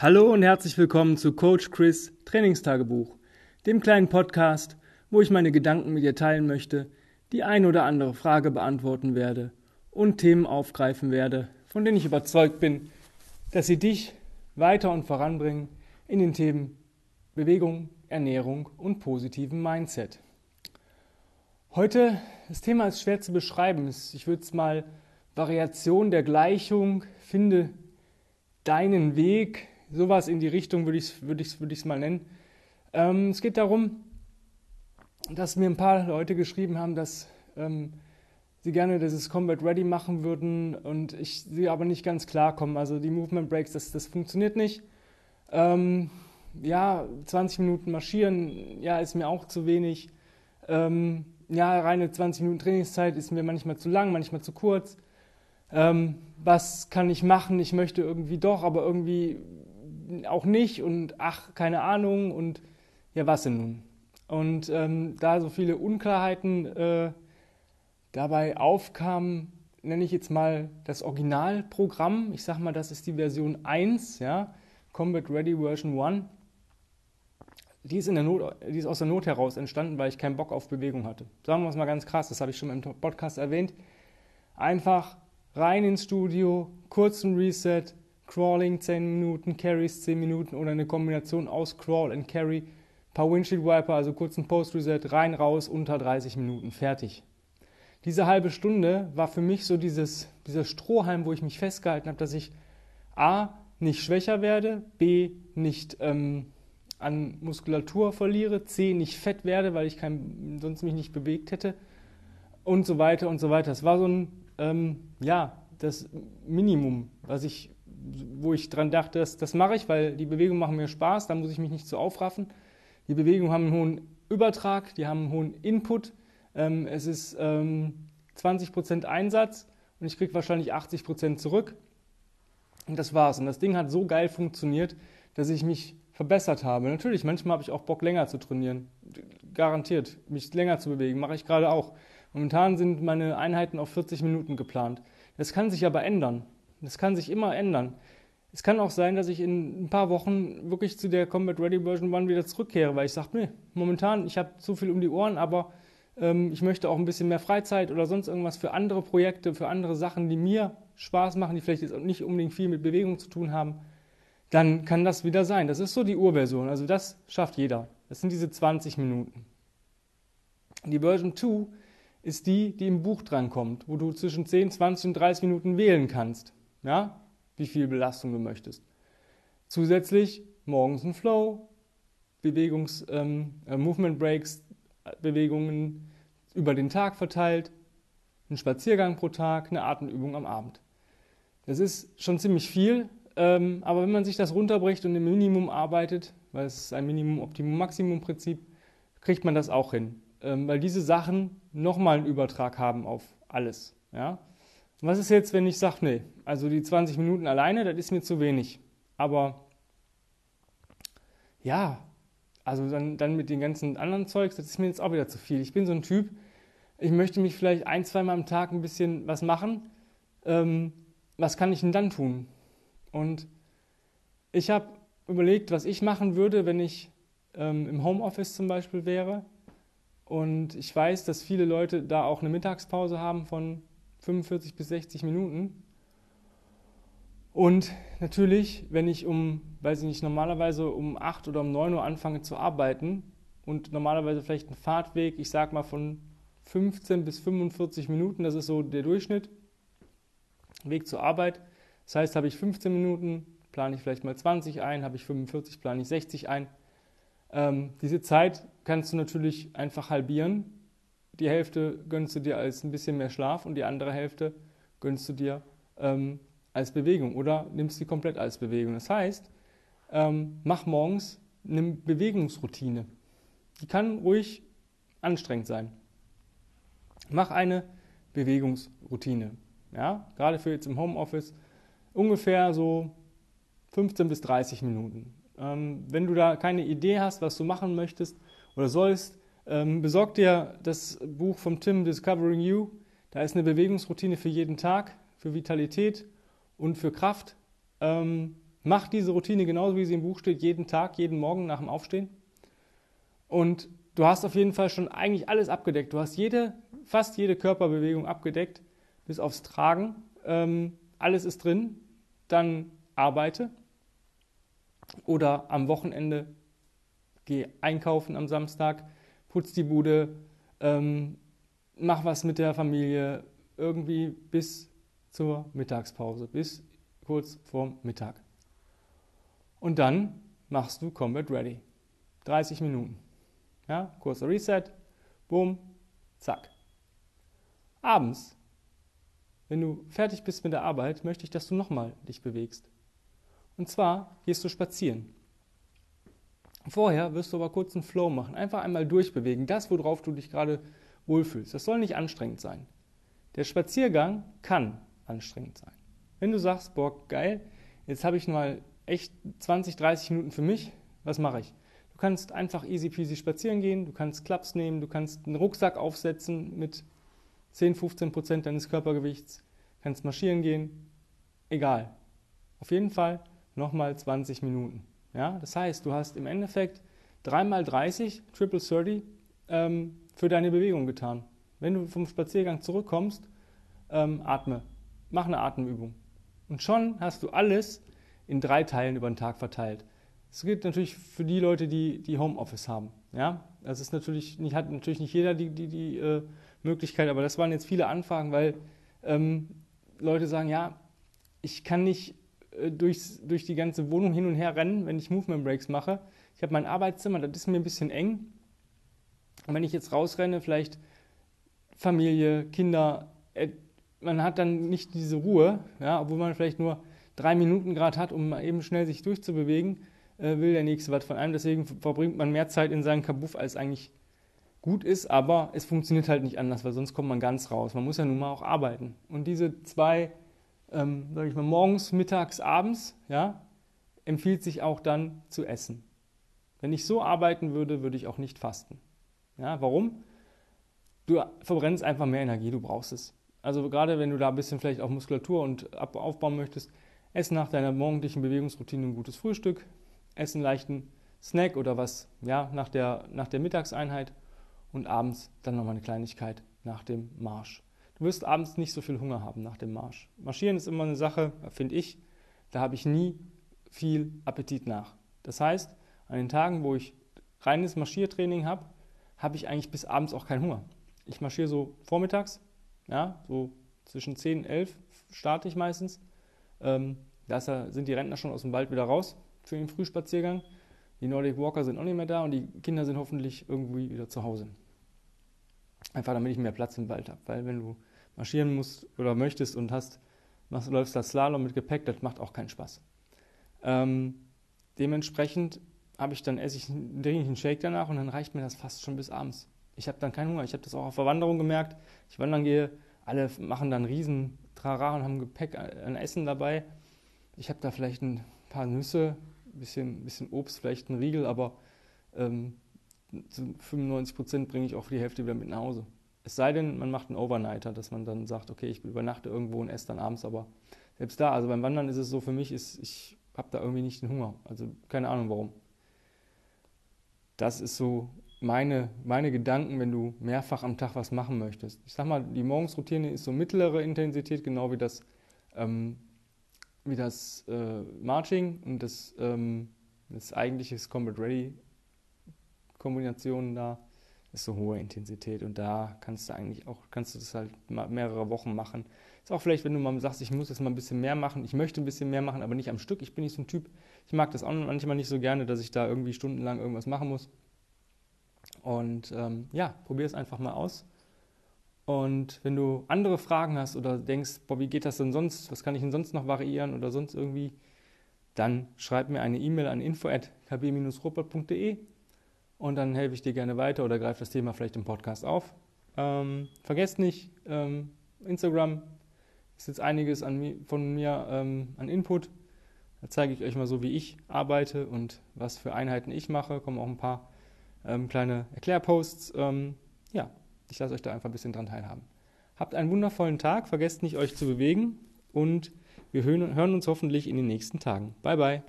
Hallo und herzlich willkommen zu Coach Chris Trainingstagebuch, dem kleinen Podcast, wo ich meine Gedanken mit dir teilen möchte, die ein oder andere Frage beantworten werde und Themen aufgreifen werde, von denen ich überzeugt bin, dass sie dich weiter und voranbringen in den Themen Bewegung, Ernährung und positiven Mindset. Heute, das Thema ist schwer zu beschreiben. Ich würde es mal Variation der Gleichung, finde deinen Weg sowas in die Richtung würde ich es würd würd mal nennen. Ähm, es geht darum, dass mir ein paar Leute geschrieben haben, dass ähm, sie gerne dieses Combat Ready machen würden und ich sie aber nicht ganz klarkommen. Also die Movement Breaks, das, das funktioniert nicht. Ähm, ja, 20 Minuten marschieren, ja, ist mir auch zu wenig. Ähm, ja, reine 20 Minuten Trainingszeit ist mir manchmal zu lang, manchmal zu kurz. Ähm, was kann ich machen? Ich möchte irgendwie doch, aber irgendwie auch nicht und ach, keine Ahnung und ja, was denn nun? Und ähm, da so viele Unklarheiten äh, dabei aufkamen, nenne ich jetzt mal das Originalprogramm. Ich sage mal, das ist die Version 1, ja, Combat Ready Version 1. Die ist, in der Not, die ist aus der Not heraus entstanden, weil ich keinen Bock auf Bewegung hatte. Sagen wir es mal ganz krass, das habe ich schon im Podcast erwähnt. Einfach rein ins Studio, kurzen Reset, Crawling 10 Minuten, Carries 10 Minuten oder eine Kombination aus Crawl und Carry, paar Windshield Wiper, also kurzen Post Reset, rein, raus, unter 30 Minuten, fertig. Diese halbe Stunde war für mich so dieses, dieser Strohhalm, wo ich mich festgehalten habe, dass ich A, nicht schwächer werde, B, nicht ähm, an Muskulatur verliere, C, nicht fett werde, weil ich kein, sonst mich nicht bewegt hätte und so weiter und so weiter. Das war so ein, ähm, ja, das Minimum, was ich wo ich dran dachte, das, das mache ich, weil die Bewegungen machen mir Spaß, da muss ich mich nicht so aufraffen. Die Bewegungen haben einen hohen Übertrag, die haben einen hohen Input. Ähm, es ist ähm, 20% Einsatz und ich kriege wahrscheinlich 80% zurück. Und das war's. Und das Ding hat so geil funktioniert, dass ich mich verbessert habe. Natürlich, manchmal habe ich auch Bock, länger zu trainieren. Garantiert, mich länger zu bewegen, mache ich gerade auch. Momentan sind meine Einheiten auf 40 Minuten geplant. Das kann sich aber ändern. Das kann sich immer ändern. Es kann auch sein, dass ich in ein paar Wochen wirklich zu der Combat Ready Version 1 wieder zurückkehre, weil ich sage, nee, momentan, ich habe zu viel um die Ohren, aber ähm, ich möchte auch ein bisschen mehr Freizeit oder sonst irgendwas für andere Projekte, für andere Sachen, die mir Spaß machen, die vielleicht jetzt nicht unbedingt viel mit Bewegung zu tun haben, dann kann das wieder sein. Das ist so die Urversion. Also das schafft jeder. Das sind diese 20 Minuten. Die Version 2 ist die, die im Buch drankommt, wo du zwischen 10, 20 und 30 Minuten wählen kannst ja, wie viel Belastung du möchtest. Zusätzlich morgens ein Flow, Bewegungs, ähm, äh, Movement Breaks, Bewegungen über den Tag verteilt, ein Spaziergang pro Tag, eine Atemübung am Abend. Das ist schon ziemlich viel, ähm, aber wenn man sich das runterbricht und im Minimum arbeitet, weil es ist ein Minimum-Optimum-Maximum-Prinzip, kriegt man das auch hin. Ähm, weil diese Sachen nochmal einen Übertrag haben auf alles. Ja? Was ist jetzt, wenn ich sage, nee, also die 20 Minuten alleine, das ist mir zu wenig. Aber ja, also dann, dann mit den ganzen anderen Zeugs, das ist mir jetzt auch wieder zu viel. Ich bin so ein Typ, ich möchte mich vielleicht ein, zweimal am Tag ein bisschen was machen. Ähm, was kann ich denn dann tun? Und ich habe überlegt, was ich machen würde, wenn ich ähm, im Homeoffice zum Beispiel wäre. Und ich weiß, dass viele Leute da auch eine Mittagspause haben von 45 bis 60 Minuten. Und natürlich, wenn ich um, weiß ich nicht, normalerweise um 8 oder um 9 Uhr anfange zu arbeiten und normalerweise vielleicht ein Fahrtweg, ich sag mal von 15 bis 45 Minuten, das ist so der Durchschnitt, Weg zur Arbeit. Das heißt, habe ich 15 Minuten, plane ich vielleicht mal 20 ein, habe ich 45, plane ich 60 ein. Ähm, diese Zeit kannst du natürlich einfach halbieren die Hälfte gönnst du dir als ein bisschen mehr Schlaf und die andere Hälfte gönnst du dir ähm, als Bewegung oder nimmst sie komplett als Bewegung. Das heißt, ähm, mach morgens eine Bewegungsroutine. Die kann ruhig anstrengend sein. Mach eine Bewegungsroutine. Ja? Gerade für jetzt im Homeoffice ungefähr so 15 bis 30 Minuten. Ähm, wenn du da keine Idee hast, was du machen möchtest oder sollst, ähm, besorg dir das Buch vom Tim Discovering You. Da ist eine Bewegungsroutine für jeden Tag, für Vitalität und für Kraft. Ähm, Mach diese Routine genauso, wie sie im Buch steht, jeden Tag, jeden Morgen nach dem Aufstehen. Und du hast auf jeden Fall schon eigentlich alles abgedeckt. Du hast jede, fast jede Körperbewegung abgedeckt, bis aufs Tragen. Ähm, alles ist drin. Dann arbeite. Oder am Wochenende geh einkaufen am Samstag, putz die Bude, ähm, mach was mit der Familie, irgendwie bis zur Mittagspause, bis kurz vorm Mittag. Und dann machst du Combat Ready. 30 Minuten. Ja, kurzer Reset, boom, zack. Abends, wenn du fertig bist mit der Arbeit, möchte ich, dass du nochmal dich bewegst. Und zwar gehst du spazieren. Vorher wirst du aber kurz einen Flow machen, einfach einmal durchbewegen, das, worauf du dich gerade wohlfühlst. Das soll nicht anstrengend sein. Der Spaziergang kann anstrengend sein. Wenn du sagst, boah, geil, jetzt habe ich mal echt 20, 30 Minuten für mich, was mache ich? Du kannst einfach easy peasy spazieren gehen, du kannst Klaps nehmen, du kannst einen Rucksack aufsetzen mit 10, 15 Prozent deines Körpergewichts, kannst marschieren gehen, egal. Auf jeden Fall nochmal 20 Minuten. Ja? Das heißt, du hast im Endeffekt 3 mal 30, Triple 30, ähm, für deine Bewegung getan. Wenn du vom Spaziergang zurückkommst, ähm, atme, mach eine Atemübung. Und schon hast du alles in drei Teilen über den Tag verteilt. Das gilt natürlich für die Leute, die, die Homeoffice haben. Ja, das ist natürlich nicht, hat natürlich nicht jeder die, die, die äh, Möglichkeit, aber das waren jetzt viele Anfragen, weil ähm, Leute sagen, ja, ich kann nicht äh, durchs, durch die ganze Wohnung hin und her rennen, wenn ich Movement Breaks mache. Ich habe mein Arbeitszimmer, das ist mir ein bisschen eng. Und wenn ich jetzt rausrenne, vielleicht Familie, Kinder, äh, man hat dann nicht diese Ruhe, ja, obwohl man vielleicht nur drei Minuten gerade hat, um eben schnell sich durchzubewegen, äh, will der Nächste was von einem. Deswegen verbringt man mehr Zeit in seinem Kabuff, als eigentlich gut ist, aber es funktioniert halt nicht anders, weil sonst kommt man ganz raus. Man muss ja nun mal auch arbeiten. Und diese zwei, ähm, sage ich mal, morgens, mittags, abends, ja, empfiehlt sich auch dann zu essen. Wenn ich so arbeiten würde, würde ich auch nicht fasten. Ja, warum? Du verbrennst einfach mehr Energie, du brauchst es. Also gerade wenn du da ein bisschen vielleicht auch Muskulatur und aufbauen möchtest, ess nach deiner morgendlichen Bewegungsroutine ein gutes Frühstück, ess einen leichten Snack oder was, ja, nach der, nach der Mittagseinheit und abends dann nochmal eine Kleinigkeit nach dem Marsch. Du wirst abends nicht so viel Hunger haben nach dem Marsch. Marschieren ist immer eine Sache, finde ich, da habe ich nie viel Appetit nach. Das heißt, an den Tagen, wo ich reines Marschiertraining habe, habe ich eigentlich bis abends auch keinen Hunger. Ich marschiere so vormittags, ja, so zwischen 10 und 11 starte ich meistens. Ähm, da sind die Rentner schon aus dem Wald wieder raus für den Frühspaziergang. Die Nordic Walker sind auch nicht mehr da und die Kinder sind hoffentlich irgendwie wieder zu Hause. Einfach damit ich mehr Platz im Wald habe. Weil wenn du marschieren musst oder möchtest und hast, machst, läufst das Slalom mit Gepäck, das macht auch keinen Spaß. Ähm, dementsprechend habe ich dann esse ich einen, einen Shake danach und dann reicht mir das fast schon bis abends. Ich habe dann keinen Hunger. Ich habe das auch auf der Wanderung gemerkt. Ich wandern gehe, alle machen dann riesen Trara und haben Gepäck an Essen dabei. Ich habe da vielleicht ein paar Nüsse, ein bisschen, bisschen Obst, vielleicht ein Riegel, aber ähm, zu 95 Prozent bringe ich auch die Hälfte wieder mit nach Hause. Es sei denn, man macht einen Overnighter, dass man dann sagt, okay, ich übernachte irgendwo und esse dann abends, aber selbst da, also beim Wandern ist es so für mich, ist, ich habe da irgendwie nicht den Hunger. Also keine Ahnung warum. Das ist so meine, meine Gedanken, wenn du mehrfach am Tag was machen möchtest. Ich sag mal, die Morgensroutine ist so mittlere Intensität, genau wie das, ähm, wie das äh, Marching und das, ähm, das eigentliche Combat Ready Kombinationen da ist so hohe Intensität und da kannst du eigentlich auch, kannst du das halt mehrere Wochen machen. Ist auch vielleicht, wenn du mal sagst, ich muss jetzt mal ein bisschen mehr machen, ich möchte ein bisschen mehr machen, aber nicht am Stück. Ich bin nicht so ein Typ, ich mag das auch manchmal nicht so gerne, dass ich da irgendwie stundenlang irgendwas machen muss. Und ähm, ja, probier es einfach mal aus. Und wenn du andere Fragen hast oder denkst, boah, wie geht das denn sonst, was kann ich denn sonst noch variieren oder sonst irgendwie, dann schreib mir eine E-Mail an info.kb-robot.de und dann helfe ich dir gerne weiter oder greife das Thema vielleicht im Podcast auf. Ähm, vergesst nicht, ähm, Instagram ist jetzt einiges an, von mir ähm, an Input. Da zeige ich euch mal so, wie ich arbeite und was für Einheiten ich mache. Kommen auch ein paar ähm, kleine Erklärposts. Ähm, ja, ich lasse euch da einfach ein bisschen dran teilhaben. Habt einen wundervollen Tag, vergesst nicht, euch zu bewegen und Wir hören uns hoffentlich in den nächsten Tagen. Bye bye.